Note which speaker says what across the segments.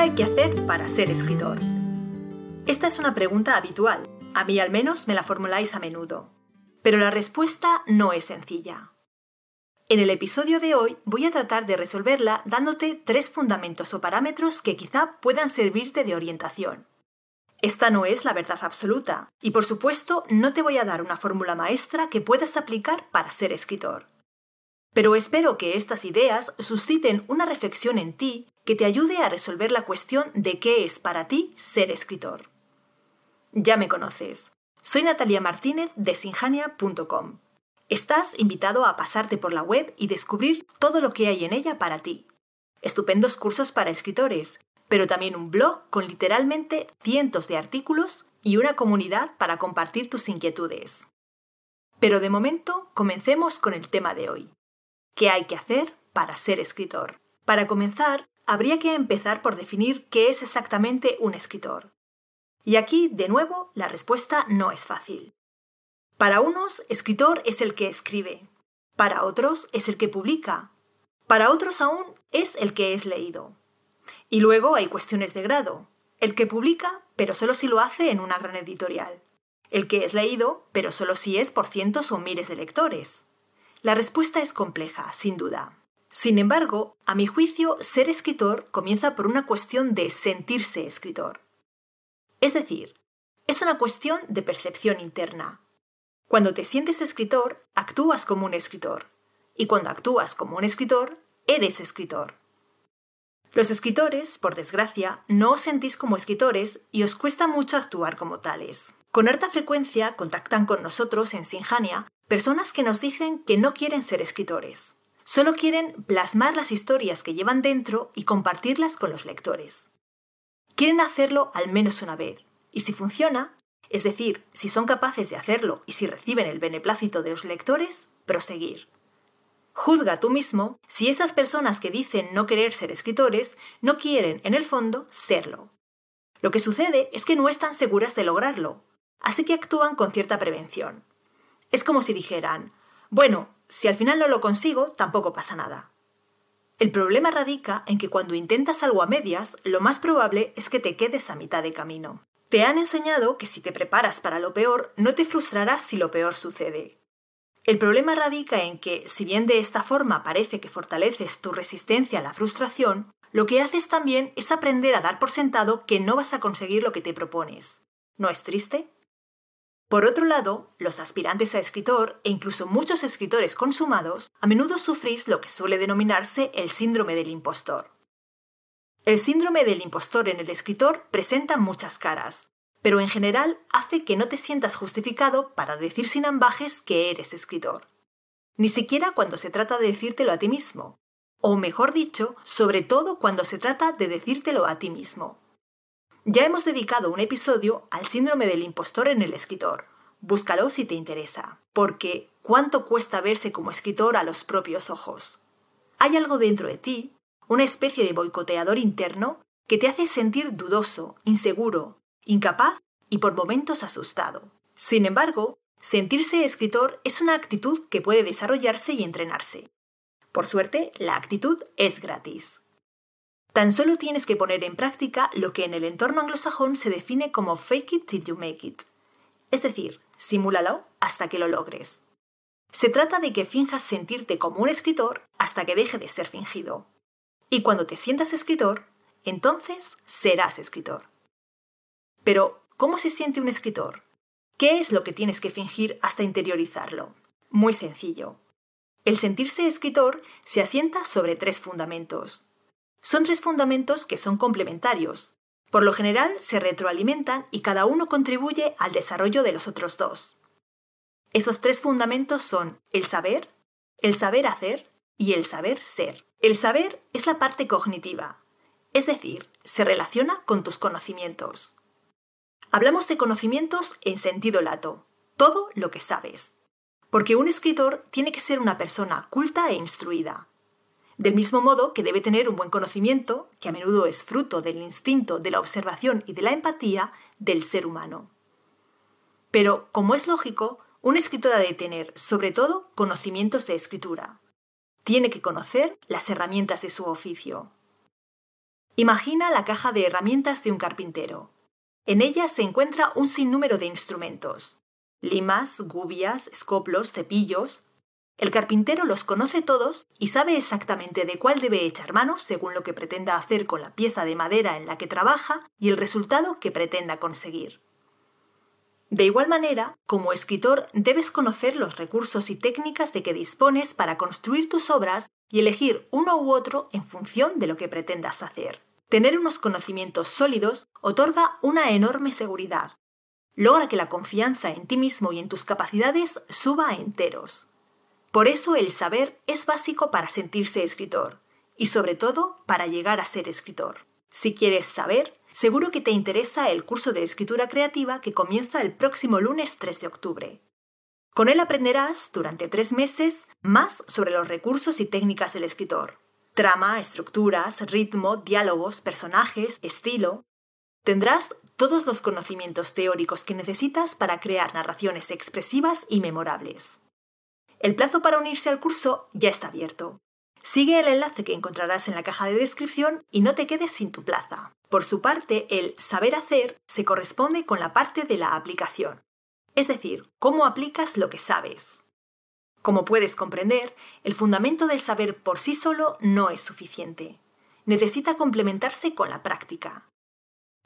Speaker 1: hay que hacer para ser escritor? Esta es una pregunta habitual. A mí al menos me la formuláis a menudo. Pero la respuesta no es sencilla. En el episodio de hoy voy a tratar de resolverla dándote tres fundamentos o parámetros que quizá puedan servirte de orientación. Esta no es la verdad absoluta, y por supuesto no te voy a dar una fórmula maestra que puedas aplicar para ser escritor. Pero espero que estas ideas susciten una reflexión en ti que te ayude a resolver la cuestión de qué es para ti ser escritor. Ya me conoces. Soy Natalia Martínez de sinjania.com. Estás invitado a pasarte por la web y descubrir todo lo que hay en ella para ti. Estupendos cursos para escritores, pero también un blog con literalmente cientos de artículos y una comunidad para compartir tus inquietudes. Pero de momento, comencemos con el tema de hoy. ¿Qué hay que hacer para ser escritor? Para comenzar, habría que empezar por definir qué es exactamente un escritor. Y aquí, de nuevo, la respuesta no es fácil. Para unos, escritor es el que escribe. Para otros, es el que publica. Para otros aún, es el que es leído. Y luego hay cuestiones de grado. El que publica, pero solo si lo hace en una gran editorial. El que es leído, pero solo si es por cientos o miles de lectores. La respuesta es compleja, sin duda. Sin embargo, a mi juicio, ser escritor comienza por una cuestión de sentirse escritor. Es decir, es una cuestión de percepción interna. Cuando te sientes escritor, actúas como un escritor. Y cuando actúas como un escritor, eres escritor. Los escritores, por desgracia, no os sentís como escritores y os cuesta mucho actuar como tales. Con harta frecuencia contactan con nosotros en Sinjania personas que nos dicen que no quieren ser escritores. Solo quieren plasmar las historias que llevan dentro y compartirlas con los lectores. Quieren hacerlo al menos una vez, y si funciona, es decir, si son capaces de hacerlo y si reciben el beneplácito de los lectores, proseguir. Juzga tú mismo si esas personas que dicen no querer ser escritores no quieren, en el fondo, serlo. Lo que sucede es que no están seguras de lograrlo, así que actúan con cierta prevención. Es como si dijeran, bueno, si al final no lo consigo, tampoco pasa nada. El problema radica en que cuando intentas algo a medias, lo más probable es que te quedes a mitad de camino. Te han enseñado que si te preparas para lo peor, no te frustrarás si lo peor sucede. El problema radica en que, si bien de esta forma parece que fortaleces tu resistencia a la frustración, lo que haces también es aprender a dar por sentado que no vas a conseguir lo que te propones. ¿No es triste? Por otro lado, los aspirantes a escritor e incluso muchos escritores consumados a menudo sufrís lo que suele denominarse el síndrome del impostor. El síndrome del impostor en el escritor presenta muchas caras, pero en general hace que no te sientas justificado para decir sin ambajes que eres escritor. Ni siquiera cuando se trata de decírtelo a ti mismo, o mejor dicho, sobre todo cuando se trata de decírtelo a ti mismo. Ya hemos dedicado un episodio al síndrome del impostor en el escritor. Búscalo si te interesa, porque ¿cuánto cuesta verse como escritor a los propios ojos? Hay algo dentro de ti, una especie de boicoteador interno, que te hace sentir dudoso, inseguro, incapaz y por momentos asustado. Sin embargo, sentirse escritor es una actitud que puede desarrollarse y entrenarse. Por suerte, la actitud es gratis. Tan solo tienes que poner en práctica lo que en el entorno anglosajón se define como fake it till you make it. Es decir, simúlalo hasta que lo logres. Se trata de que finjas sentirte como un escritor hasta que deje de ser fingido. Y cuando te sientas escritor, entonces serás escritor. Pero, ¿cómo se siente un escritor? ¿Qué es lo que tienes que fingir hasta interiorizarlo? Muy sencillo. El sentirse escritor se asienta sobre tres fundamentos. Son tres fundamentos que son complementarios. Por lo general se retroalimentan y cada uno contribuye al desarrollo de los otros dos. Esos tres fundamentos son el saber, el saber hacer y el saber ser. El saber es la parte cognitiva, es decir, se relaciona con tus conocimientos. Hablamos de conocimientos en sentido lato, todo lo que sabes. Porque un escritor tiene que ser una persona culta e instruida, del mismo modo que debe tener un buen conocimiento, que a menudo es fruto del instinto, de la observación y de la empatía del ser humano. Pero, como es lógico, un escritor ha de tener, sobre todo, conocimientos de escritura. Tiene que conocer las herramientas de su oficio. Imagina la caja de herramientas de un carpintero. En ella se encuentra un sinnúmero de instrumentos. Limas, gubias, escoplos, cepillos. El carpintero los conoce todos y sabe exactamente de cuál debe echar mano según lo que pretenda hacer con la pieza de madera en la que trabaja y el resultado que pretenda conseguir. De igual manera, como escritor debes conocer los recursos y técnicas de que dispones para construir tus obras y elegir uno u otro en función de lo que pretendas hacer. Tener unos conocimientos sólidos otorga una enorme seguridad. Logra que la confianza en ti mismo y en tus capacidades suba a enteros. Por eso el saber es básico para sentirse escritor y sobre todo para llegar a ser escritor. Si quieres saber, Seguro que te interesa el curso de escritura creativa que comienza el próximo lunes 3 de octubre. Con él aprenderás, durante tres meses, más sobre los recursos y técnicas del escritor. Trama, estructuras, ritmo, diálogos, personajes, estilo. Tendrás todos los conocimientos teóricos que necesitas para crear narraciones expresivas y memorables. El plazo para unirse al curso ya está abierto. Sigue el enlace que encontrarás en la caja de descripción y no te quedes sin tu plaza. Por su parte, el saber hacer se corresponde con la parte de la aplicación, es decir, cómo aplicas lo que sabes. Como puedes comprender, el fundamento del saber por sí solo no es suficiente. Necesita complementarse con la práctica.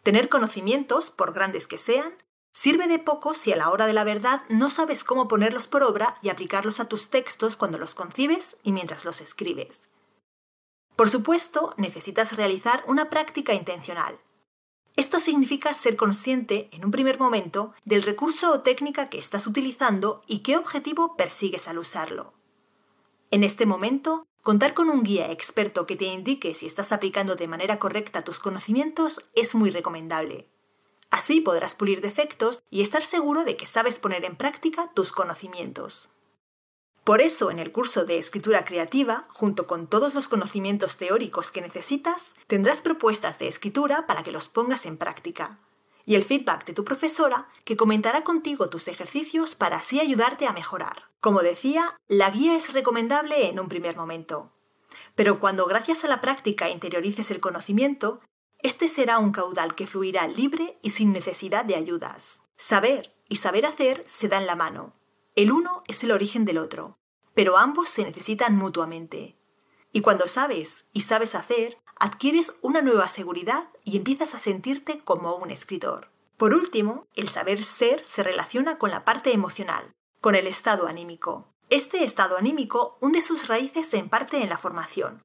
Speaker 1: Tener conocimientos, por grandes que sean, sirve de poco si a la hora de la verdad no sabes cómo ponerlos por obra y aplicarlos a tus textos cuando los concibes y mientras los escribes. Por supuesto, necesitas realizar una práctica intencional. Esto significa ser consciente, en un primer momento, del recurso o técnica que estás utilizando y qué objetivo persigues al usarlo. En este momento, contar con un guía experto que te indique si estás aplicando de manera correcta tus conocimientos es muy recomendable. Así podrás pulir defectos y estar seguro de que sabes poner en práctica tus conocimientos. Por eso, en el curso de escritura creativa, junto con todos los conocimientos teóricos que necesitas, tendrás propuestas de escritura para que los pongas en práctica. Y el feedback de tu profesora, que comentará contigo tus ejercicios para así ayudarte a mejorar. Como decía, la guía es recomendable en un primer momento. Pero cuando gracias a la práctica interiorices el conocimiento, este será un caudal que fluirá libre y sin necesidad de ayudas. Saber y saber hacer se dan la mano, el uno es el origen del otro, pero ambos se necesitan mutuamente. Y cuando sabes y sabes hacer, adquieres una nueva seguridad y empiezas a sentirte como un escritor. Por último, el saber ser se relaciona con la parte emocional, con el estado anímico. Este estado anímico hunde sus raíces en parte en la formación,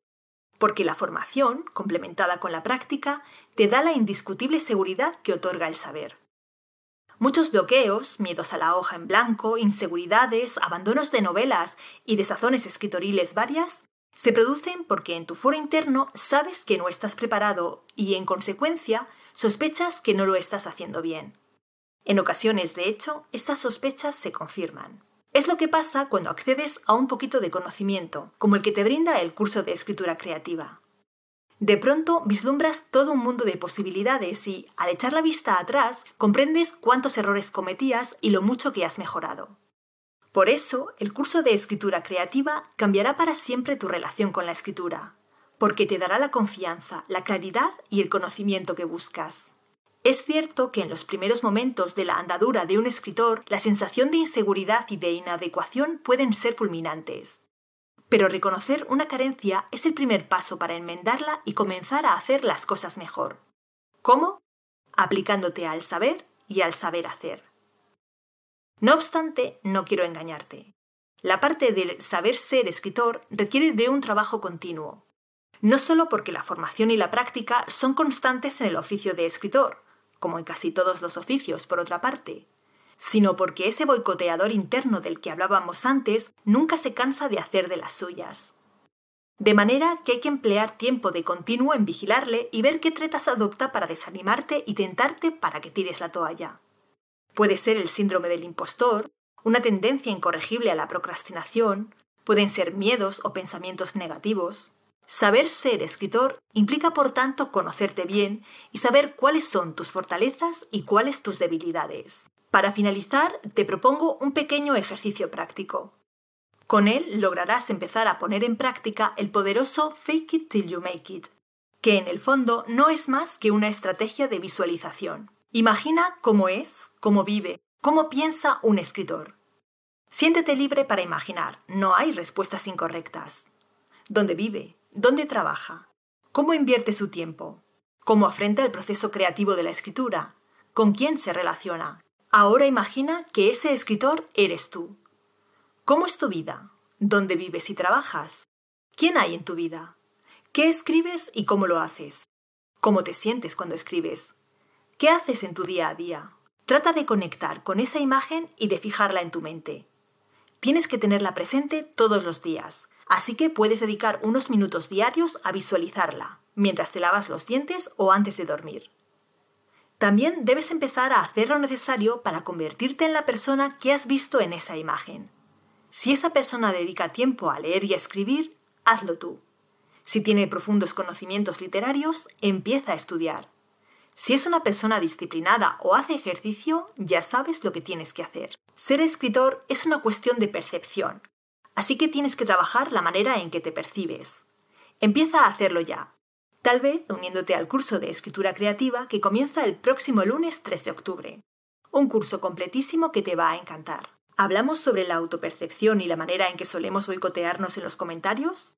Speaker 1: porque la formación, complementada con la práctica, te da la indiscutible seguridad que otorga el saber. Muchos bloqueos, miedos a la hoja en blanco, inseguridades, abandonos de novelas y desazones escritoriles varias, se producen porque en tu foro interno sabes que no estás preparado y, en consecuencia, sospechas que no lo estás haciendo bien. En ocasiones, de hecho, estas sospechas se confirman. Es lo que pasa cuando accedes a un poquito de conocimiento, como el que te brinda el curso de escritura creativa. De pronto vislumbras todo un mundo de posibilidades y, al echar la vista atrás, comprendes cuántos errores cometías y lo mucho que has mejorado. Por eso, el curso de escritura creativa cambiará para siempre tu relación con la escritura, porque te dará la confianza, la claridad y el conocimiento que buscas. Es cierto que en los primeros momentos de la andadura de un escritor, la sensación de inseguridad y de inadecuación pueden ser fulminantes. Pero reconocer una carencia es el primer paso para enmendarla y comenzar a hacer las cosas mejor. ¿Cómo? Aplicándote al saber y al saber hacer. No obstante, no quiero engañarte. La parte del saber ser escritor requiere de un trabajo continuo. No solo porque la formación y la práctica son constantes en el oficio de escritor, como en casi todos los oficios, por otra parte, sino porque ese boicoteador interno del que hablábamos antes nunca se cansa de hacer de las suyas. De manera que hay que emplear tiempo de continuo en vigilarle y ver qué tretas adopta para desanimarte y tentarte para que tires la toalla. Puede ser el síndrome del impostor, una tendencia incorregible a la procrastinación, pueden ser miedos o pensamientos negativos. Saber ser escritor implica, por tanto, conocerte bien y saber cuáles son tus fortalezas y cuáles tus debilidades. Para finalizar, te propongo un pequeño ejercicio práctico. Con él lograrás empezar a poner en práctica el poderoso Fake it till you make it. que en el fondo no es más que una estrategia de visualización. Imagina cómo es, cómo vive, cómo piensa un escritor. Siéntete libre para imaginar, no hay respuestas incorrectas. ¿Dónde vive? ¿Dónde trabaja? ¿Cómo invierte su tiempo? ¿Cómo afrenta el proceso creativo de la escritura? ¿Con quién se relaciona? Ahora imagina que ese escritor eres tú. ¿Cómo es tu vida? ¿Dónde vives y trabajas? ¿Quién hay en tu vida? ¿Qué escribes y cómo lo haces? ¿Cómo te sientes cuando escribes? ¿Qué haces en tu día a día? Trata de conectar con esa imagen y de fijarla en tu mente. Tienes que tenerla presente todos los días, así que puedes dedicar unos minutos diarios a visualizarla, mientras te lavas los dientes o antes de dormir. También debes empezar a hacer lo necesario para convertirte en la persona que has visto en esa imagen. Si esa persona dedica tiempo a leer y a escribir, hazlo tú. Si tiene profundos conocimientos literarios, empieza a estudiar. Si es una persona disciplinada o hace ejercicio, ya sabes lo que tienes que hacer. Ser escritor es una cuestión de percepción, así que tienes que trabajar la manera en que te percibes. Empieza a hacerlo ya. Tal vez uniéndote al curso de escritura creativa que comienza el próximo lunes 3 de octubre. Un curso completísimo que te va a encantar. ¿Hablamos sobre la autopercepción y la manera en que solemos boicotearnos en los comentarios?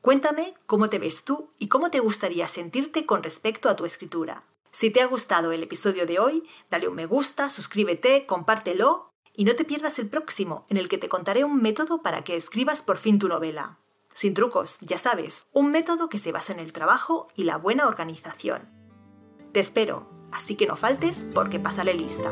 Speaker 1: Cuéntame cómo te ves tú y cómo te gustaría sentirte con respecto a tu escritura. Si te ha gustado el episodio de hoy, dale un me gusta, suscríbete, compártelo y no te pierdas el próximo, en el que te contaré un método para que escribas por fin tu novela. Sin trucos, ya sabes, un método que se basa en el trabajo y la buena organización. Te espero, así que no faltes porque pasaré lista.